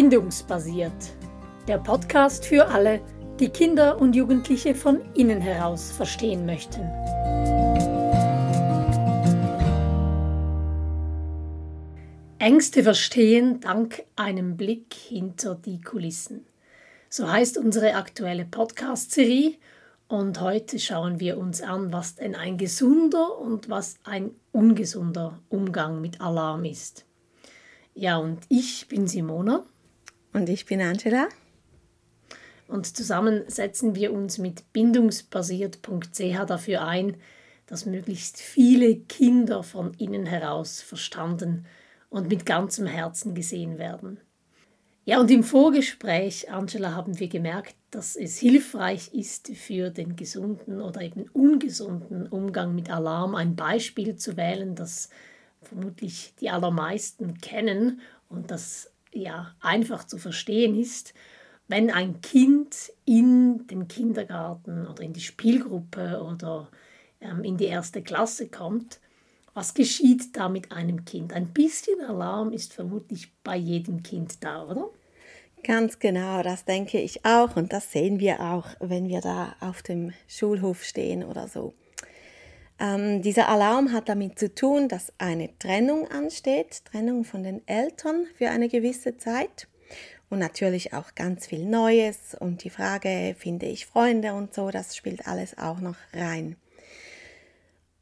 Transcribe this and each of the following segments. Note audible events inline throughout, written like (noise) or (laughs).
Bindungsbasiert. Der Podcast für alle, die Kinder und Jugendliche von innen heraus verstehen möchten. Ängste verstehen dank einem Blick hinter die Kulissen. So heißt unsere aktuelle Podcast-Serie und heute schauen wir uns an, was denn ein gesunder und was ein ungesunder Umgang mit Alarm ist. Ja, und ich bin Simona. Und ich bin Angela. Und zusammen setzen wir uns mit bindungsbasiert.ch dafür ein, dass möglichst viele Kinder von innen heraus verstanden und mit ganzem Herzen gesehen werden. Ja, und im Vorgespräch, Angela, haben wir gemerkt, dass es hilfreich ist, für den gesunden oder eben ungesunden Umgang mit Alarm ein Beispiel zu wählen, das vermutlich die allermeisten kennen und das ja einfach zu verstehen ist. Wenn ein Kind in den Kindergarten oder in die Spielgruppe oder ähm, in die erste Klasse kommt, was geschieht da mit einem Kind? Ein bisschen Alarm ist vermutlich bei jedem Kind da, oder? Ganz genau, das denke ich auch und das sehen wir auch, wenn wir da auf dem Schulhof stehen oder so. Ähm, dieser Alarm hat damit zu tun, dass eine Trennung ansteht, Trennung von den Eltern für eine gewisse Zeit und natürlich auch ganz viel Neues und die Frage, finde ich Freunde und so, das spielt alles auch noch rein.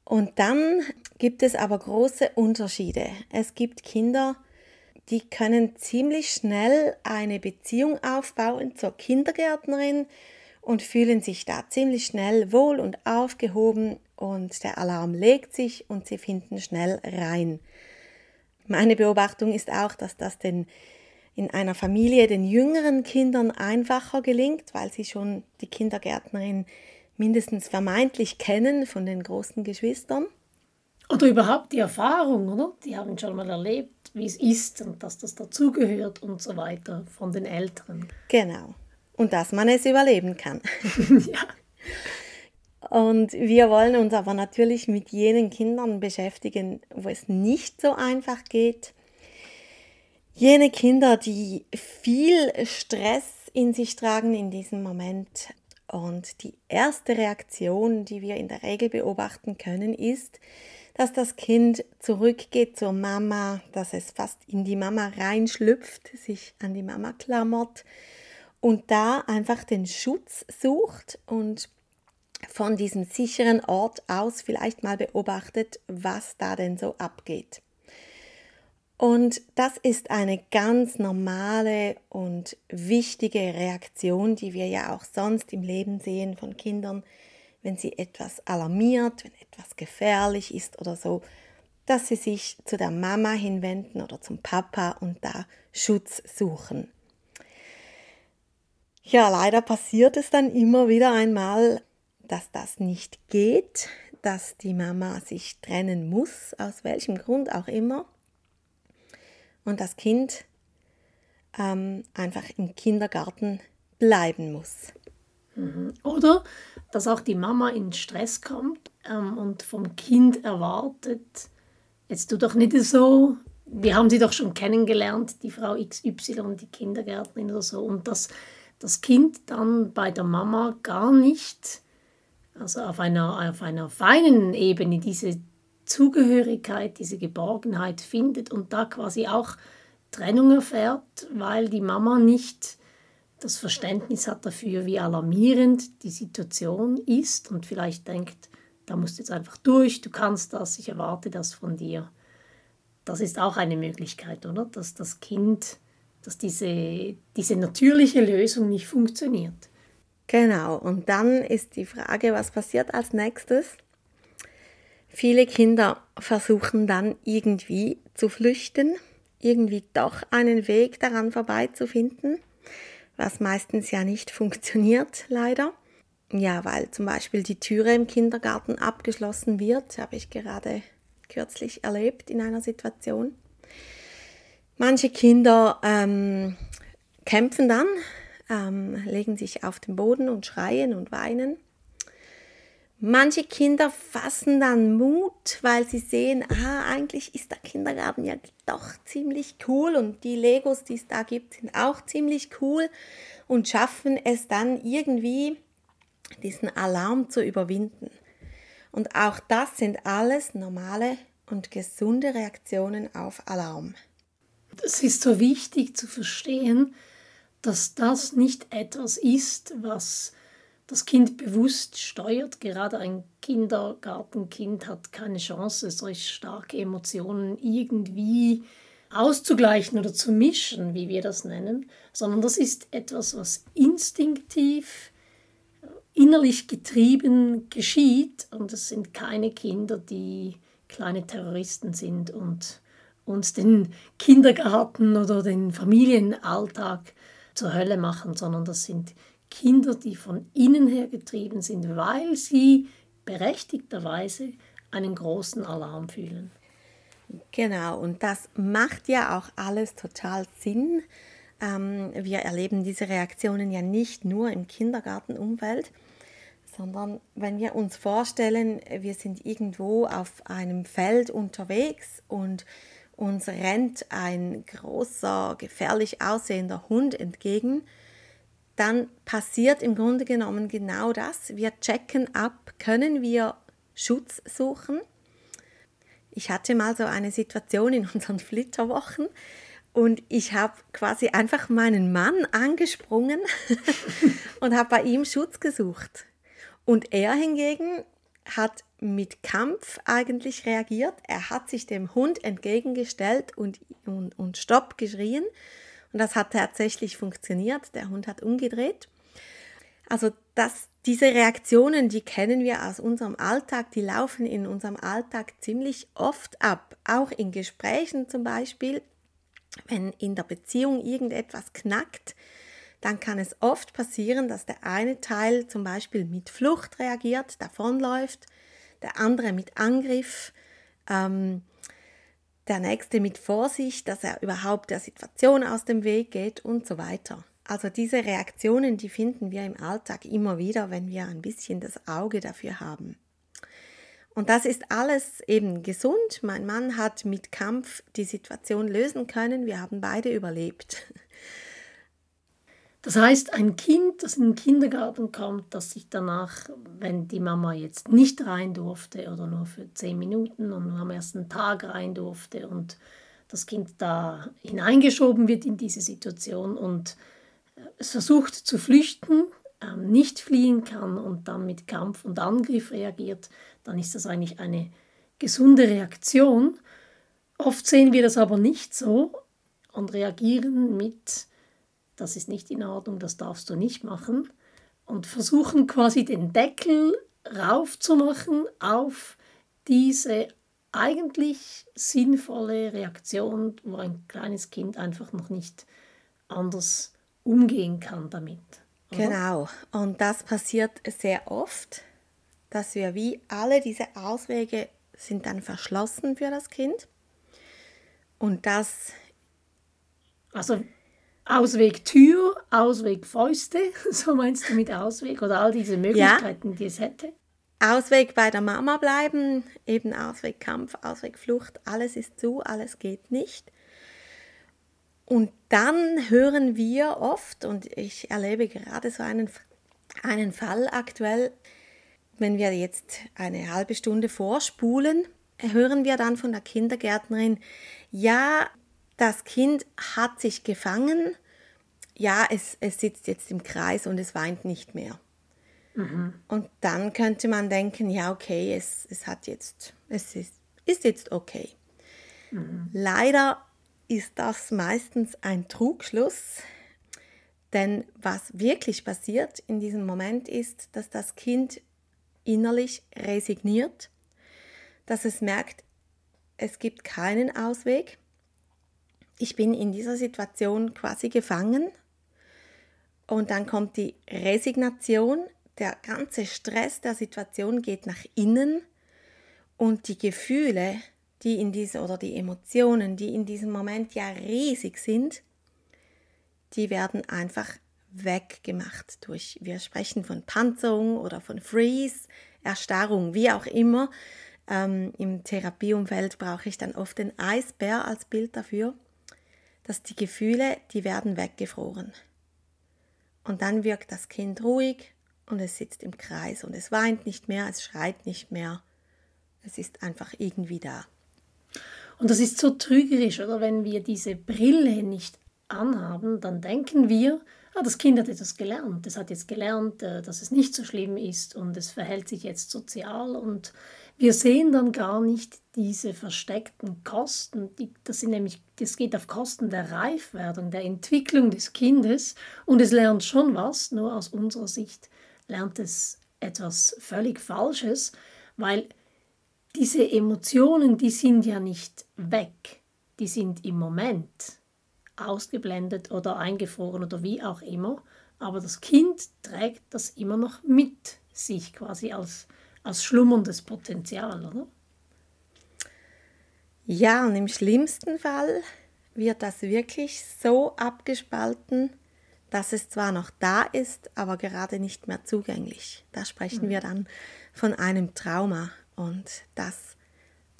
Und dann gibt es aber große Unterschiede. Es gibt Kinder, die können ziemlich schnell eine Beziehung aufbauen zur Kindergärtnerin und fühlen sich da ziemlich schnell wohl und aufgehoben und der Alarm legt sich und sie finden schnell rein. Meine Beobachtung ist auch, dass das den in einer Familie den jüngeren Kindern einfacher gelingt, weil sie schon die Kindergärtnerin mindestens vermeintlich kennen von den großen Geschwistern. Oder überhaupt die Erfahrung, oder? Die haben schon mal erlebt, wie es ist und dass das dazugehört und so weiter von den Eltern. Genau. Und dass man es überleben kann. (laughs) ja. Und wir wollen uns aber natürlich mit jenen Kindern beschäftigen, wo es nicht so einfach geht. Jene Kinder, die viel Stress in sich tragen in diesem Moment. Und die erste Reaktion, die wir in der Regel beobachten können, ist, dass das Kind zurückgeht zur Mama, dass es fast in die Mama reinschlüpft, sich an die Mama klammert und da einfach den Schutz sucht und von diesem sicheren Ort aus vielleicht mal beobachtet, was da denn so abgeht. Und das ist eine ganz normale und wichtige Reaktion, die wir ja auch sonst im Leben sehen von Kindern, wenn sie etwas alarmiert, wenn etwas gefährlich ist oder so, dass sie sich zu der Mama hinwenden oder zum Papa und da Schutz suchen. Ja, leider passiert es dann immer wieder einmal, dass das nicht geht, dass die Mama sich trennen muss, aus welchem Grund auch immer, und das Kind ähm, einfach im Kindergarten bleiben muss. Mhm. Oder dass auch die Mama in Stress kommt ähm, und vom Kind erwartet, jetzt tu doch nicht so, wir haben sie doch schon kennengelernt, die Frau XY, die Kindergärtnerin oder so, und dass das Kind dann bei der Mama gar nicht also auf einer, auf einer feinen Ebene diese Zugehörigkeit, diese Geborgenheit findet und da quasi auch Trennung erfährt, weil die Mama nicht das Verständnis hat dafür, wie alarmierend die Situation ist und vielleicht denkt, da musst du jetzt einfach durch, du kannst das, ich erwarte das von dir. Das ist auch eine Möglichkeit, oder? Dass das Kind, dass diese, diese natürliche Lösung nicht funktioniert. Genau, und dann ist die Frage, was passiert als nächstes? Viele Kinder versuchen dann irgendwie zu flüchten, irgendwie doch einen Weg daran vorbeizufinden, was meistens ja nicht funktioniert, leider. Ja, weil zum Beispiel die Türe im Kindergarten abgeschlossen wird, habe ich gerade kürzlich erlebt in einer Situation. Manche Kinder ähm, kämpfen dann ähm, legen sich auf den Boden und schreien und weinen. Manche Kinder fassen dann Mut, weil sie sehen, ah, eigentlich ist der Kindergarten ja doch ziemlich cool und die Legos, die es da gibt, sind auch ziemlich cool und schaffen es dann irgendwie, diesen Alarm zu überwinden. Und auch das sind alles normale und gesunde Reaktionen auf Alarm. Es ist so wichtig zu verstehen, dass das nicht etwas ist, was das Kind bewusst steuert. Gerade ein Kindergartenkind hat keine Chance, solch starke Emotionen irgendwie auszugleichen oder zu mischen, wie wir das nennen, sondern das ist etwas, was instinktiv, innerlich getrieben geschieht und es sind keine Kinder, die kleine Terroristen sind und uns den Kindergarten oder den Familienalltag zur Hölle machen, sondern das sind Kinder, die von innen her getrieben sind, weil sie berechtigterweise einen großen Alarm fühlen. Genau, und das macht ja auch alles total Sinn. Ähm, wir erleben diese Reaktionen ja nicht nur im Kindergartenumfeld, sondern wenn wir uns vorstellen, wir sind irgendwo auf einem Feld unterwegs und uns rennt ein großer, gefährlich aussehender Hund entgegen, dann passiert im Grunde genommen genau das. Wir checken ab, können wir Schutz suchen. Ich hatte mal so eine Situation in unseren Flitterwochen und ich habe quasi einfach meinen Mann angesprungen (laughs) und habe bei ihm Schutz gesucht. Und er hingegen hat mit Kampf eigentlich reagiert. Er hat sich dem Hund entgegengestellt und, und, und Stopp geschrien. Und das hat tatsächlich funktioniert. Der Hund hat umgedreht. Also das, diese Reaktionen, die kennen wir aus unserem Alltag, die laufen in unserem Alltag ziemlich oft ab. Auch in Gesprächen zum Beispiel, wenn in der Beziehung irgendetwas knackt, dann kann es oft passieren, dass der eine Teil zum Beispiel mit Flucht reagiert, davonläuft, der andere mit Angriff. Ähm, der nächste mit Vorsicht, dass er überhaupt der Situation aus dem Weg geht und so weiter. Also diese Reaktionen, die finden wir im Alltag immer wieder, wenn wir ein bisschen das Auge dafür haben. Und das ist alles eben gesund. Mein Mann hat mit Kampf die Situation lösen können. Wir haben beide überlebt. Das heißt, ein Kind, das in den Kindergarten kommt, das sich danach, wenn die Mama jetzt nicht rein durfte oder nur für zehn Minuten und nur am ersten Tag rein durfte und das Kind da hineingeschoben wird in diese Situation und äh, es versucht zu flüchten, ähm, nicht fliehen kann und dann mit Kampf und Angriff reagiert, dann ist das eigentlich eine gesunde Reaktion. Oft sehen wir das aber nicht so und reagieren mit das ist nicht in Ordnung, das darfst du nicht machen. Und versuchen quasi den Deckel raufzumachen auf diese eigentlich sinnvolle Reaktion, wo ein kleines Kind einfach noch nicht anders umgehen kann damit. Oder? Genau, und das passiert sehr oft, dass wir wie alle diese Auswege sind dann verschlossen für das Kind. Und das. Also Ausweg Tür, Ausweg Fäuste, (laughs) so meinst du mit Ausweg oder all diese Möglichkeiten, ja. die es hätte? Ausweg bei der Mama bleiben, eben Ausweg Kampf, Ausweg Flucht, alles ist zu, alles geht nicht. Und dann hören wir oft, und ich erlebe gerade so einen, einen Fall aktuell, wenn wir jetzt eine halbe Stunde vorspulen, hören wir dann von der Kindergärtnerin, ja, das Kind hat sich gefangen, ja, es, es sitzt jetzt im Kreis und es weint nicht mehr. Mhm. Und dann könnte man denken, ja, okay, es, es hat jetzt, es ist, ist jetzt okay. Mhm. Leider ist das meistens ein Trugschluss, denn was wirklich passiert in diesem Moment ist, dass das Kind innerlich resigniert, dass es merkt, es gibt keinen Ausweg, ich bin in dieser Situation quasi gefangen. Und dann kommt die Resignation, der ganze Stress der Situation geht nach innen und die Gefühle, die in dieser oder die Emotionen, die in diesem Moment ja riesig sind, die werden einfach weggemacht durch, wir sprechen von Panzerung oder von Freeze, Erstarrung, wie auch immer. Ähm, Im Therapieumfeld brauche ich dann oft den Eisbär als Bild dafür, dass die Gefühle, die werden weggefroren. Und dann wirkt das Kind ruhig und es sitzt im Kreis und es weint nicht mehr, es schreit nicht mehr. Es ist einfach irgendwie da. Und das ist so trügerisch, oder? Wenn wir diese Brille nicht anhaben, dann denken wir, ah, das Kind hat etwas gelernt. Es hat jetzt gelernt, äh, dass es nicht so schlimm ist und es verhält sich jetzt sozial und wir sehen dann gar nicht diese versteckten Kosten. das, sind nämlich, das geht auf Kosten der Reifwerdung, der Entwicklung des Kindes. Und es lernt schon was, nur aus unserer Sicht lernt es etwas völlig Falsches, weil diese Emotionen, die sind ja nicht weg, die sind im Moment ausgeblendet oder eingefroren oder wie auch immer, aber das Kind trägt das immer noch mit sich quasi als als schlummerndes Potenzial, oder? Ja, und im schlimmsten Fall wird das wirklich so abgespalten, dass es zwar noch da ist, aber gerade nicht mehr zugänglich. Da sprechen mhm. wir dann von einem Trauma und das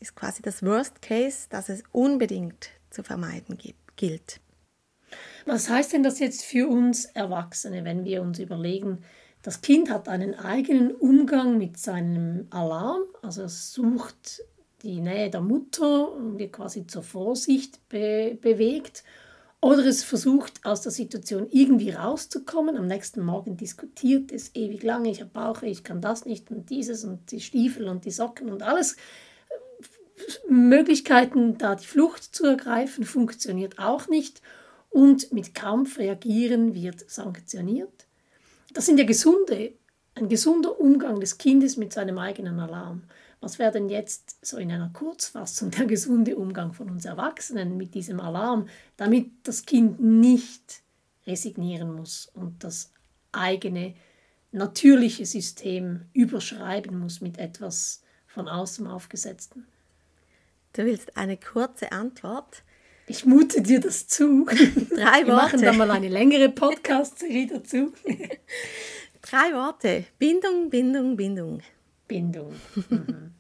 ist quasi das Worst Case, das es unbedingt zu vermeiden gibt, gilt. Was heißt denn das jetzt für uns Erwachsene, wenn wir uns überlegen, das Kind hat einen eigenen Umgang mit seinem Alarm, also es sucht die Nähe der Mutter und wird quasi zur Vorsicht be bewegt. Oder es versucht aus der Situation irgendwie rauszukommen. Am nächsten Morgen diskutiert es ewig lange, ich habe Bauche, ich kann das nicht und dieses und die Stiefel und die Socken und alles. Möglichkeiten, da die Flucht zu ergreifen, funktioniert auch nicht. Und mit Kampf reagieren wird sanktioniert. Das sind ja gesunde, ein gesunder Umgang des Kindes mit seinem eigenen Alarm. Was wäre denn jetzt so in einer Kurzfassung der gesunde Umgang von uns Erwachsenen mit diesem Alarm, damit das Kind nicht resignieren muss und das eigene natürliche System überschreiben muss mit etwas von außen aufgesetzten? Du willst eine kurze Antwort? Ich mute dir das zu. (laughs) Drei Worte. Wir machen dann mal eine längere Podcast-Serie dazu. Drei Worte. Bindung, Bindung, Bindung. Bindung. Mhm.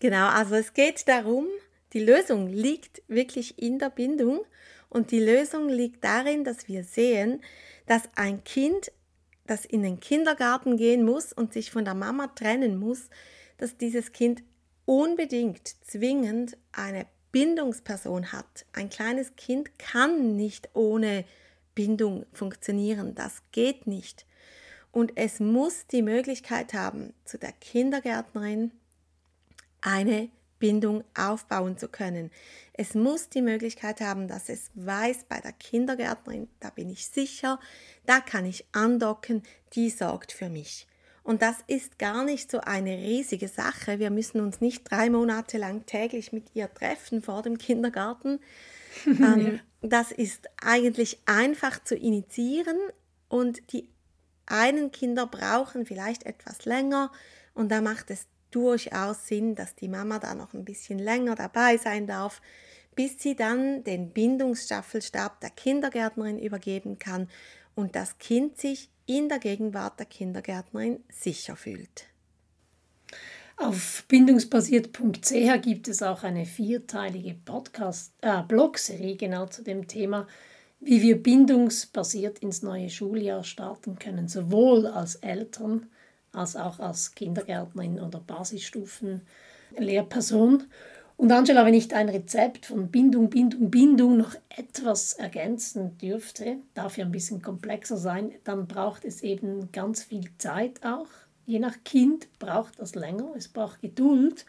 genau, also es geht darum, die Lösung liegt wirklich in der Bindung und die Lösung liegt darin, dass wir sehen, dass ein Kind, das in den Kindergarten gehen muss und sich von der Mama trennen muss, dass dieses Kind unbedingt zwingend eine Bindungsperson hat. Ein kleines Kind kann nicht ohne Bindung funktionieren. Das geht nicht. Und es muss die Möglichkeit haben, zu der Kindergärtnerin eine Bindung aufbauen zu können. Es muss die Möglichkeit haben, dass es weiß, bei der Kindergärtnerin, da bin ich sicher, da kann ich andocken, die sorgt für mich. Und das ist gar nicht so eine riesige Sache. Wir müssen uns nicht drei Monate lang täglich mit ihr treffen vor dem Kindergarten. (laughs) ähm, das ist eigentlich einfach zu initiieren und die einen Kinder brauchen vielleicht etwas länger und da macht es durchaus Sinn, dass die Mama da noch ein bisschen länger dabei sein darf, bis sie dann den Bindungsstaffelstab der Kindergärtnerin übergeben kann und das Kind sich in der Gegenwart der Kindergärtnerin sicher fühlt. Auf bindungsbasiert.ch gibt es auch eine vierteilige Podcast, äh, Blogserie genau zu dem Thema, wie wir bindungsbasiert ins neue Schuljahr starten können, sowohl als Eltern als auch als Kindergärtnerin oder Basisstufen-Lehrperson. Und Angela, wenn ich dein Rezept von Bindung, Bindung, Bindung noch etwas ergänzen dürfte, darf ja ein bisschen komplexer sein, dann braucht es eben ganz viel Zeit auch. Je nach Kind braucht das länger, es braucht Geduld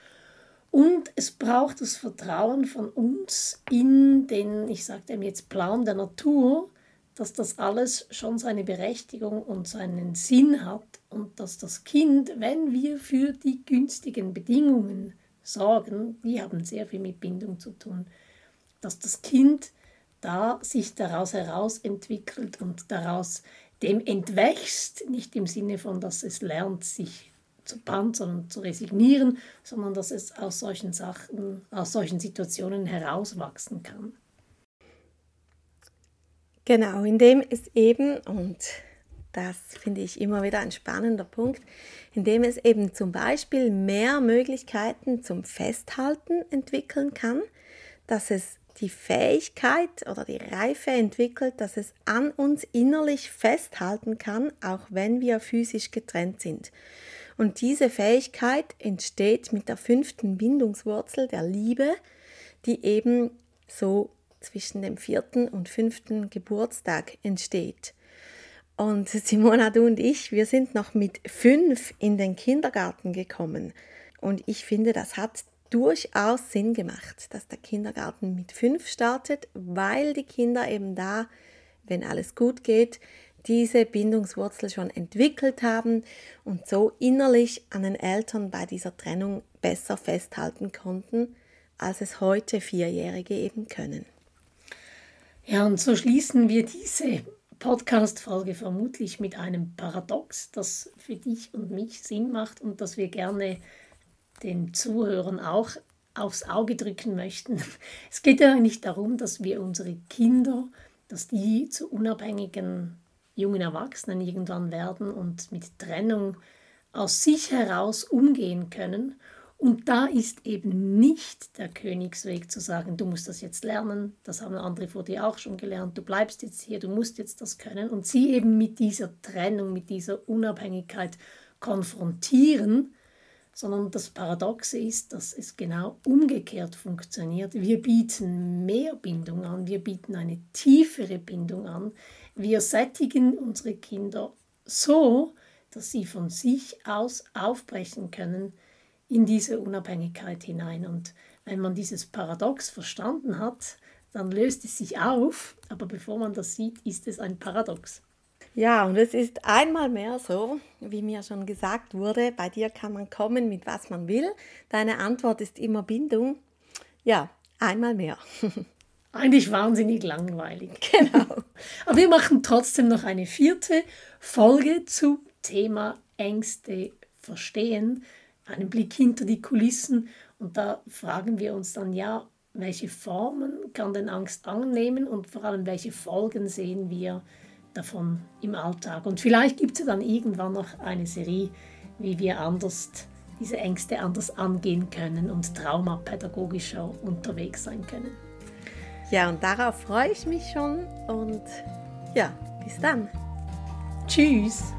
und es braucht das Vertrauen von uns in den, ich sage dem jetzt Plan der Natur, dass das alles schon seine Berechtigung und seinen Sinn hat und dass das Kind, wenn wir für die günstigen Bedingungen Sorgen, die haben sehr viel mit Bindung zu tun, dass das Kind da sich daraus herausentwickelt und daraus dem entwächst, nicht im Sinne von, dass es lernt, sich zu panzern und zu resignieren, sondern dass es aus solchen Sachen, aus solchen Situationen herauswachsen kann. Genau, indem es eben, und Das finde ich immer wieder ein spannender Punkt, indem es eben zum Beispiel mehr Möglichkeiten zum Festhalten entwickeln kann, dass es die Fähigkeit oder die Reife entwickelt, dass es an uns innerlich festhalten kann, auch wenn wir physisch getrennt sind. Und diese Fähigkeit entsteht mit der fünften Bindungswurzel der Liebe, die eben so zwischen dem vierten und fünften Geburtstag entsteht. Und Simona, du und ich, wir sind noch mit fünf in den Kindergarten gekommen. Und ich finde, das hat durchaus Sinn gemacht, dass der Kindergarten mit fünf startet, weil die Kinder eben da, wenn alles gut geht, diese Bindungswurzel schon entwickelt haben und so innerlich an den Eltern bei dieser Trennung besser festhalten konnten, als es heute Vierjährige eben können. Ja, und so schließen wir diese Podcast-Folge vermutlich mit einem Paradox, das für dich und mich Sinn macht und das wir gerne den Zuhörern auch aufs Auge drücken möchten. (laughs) Es geht ja nicht darum, dass wir unsere Kinder, dass die zu unabhängigen jungen Erwachsenen irgendwann werden und mit Trennung aus sich heraus umgehen können. Und da ist eben nicht der Königsweg zu sagen, du musst das jetzt lernen, das haben andere vor dir auch schon gelernt, du bleibst jetzt hier, du musst jetzt das können. Und sie eben mit dieser Trennung, mit dieser Unabhängigkeit konfrontieren, sondern das Paradoxe ist, dass es genau umgekehrt funktioniert. Wir bieten mehr Bindung an, wir bieten eine tiefere Bindung an, wir sättigen unsere Kinder so, dass sie von sich aus aufbrechen können in diese Unabhängigkeit hinein. Und wenn man dieses Paradox verstanden hat, dann löst es sich auf, aber bevor man das sieht, ist es ein Paradox. Ja, und es ist einmal mehr so, wie mir schon gesagt wurde, bei dir kann man kommen mit was man will. Deine Antwort ist immer Bindung. Ja, einmal mehr. (laughs) Eigentlich wahnsinnig langweilig. Genau. (laughs) Aber wir machen trotzdem noch eine vierte Folge zu Thema Ängste verstehen, einen Blick hinter die Kulissen. Und da fragen wir uns dann ja, welche Formen kann denn Angst annehmen und vor allem welche Folgen sehen wir davon im Alltag. Und vielleicht gibt es ja dann irgendwann noch eine Serie, wie wir anders diese Ängste anders angehen können und traumapädagogischer unterwegs sein können. Ja, und darauf freue ich mich schon und ja, bis dann. Tschüss.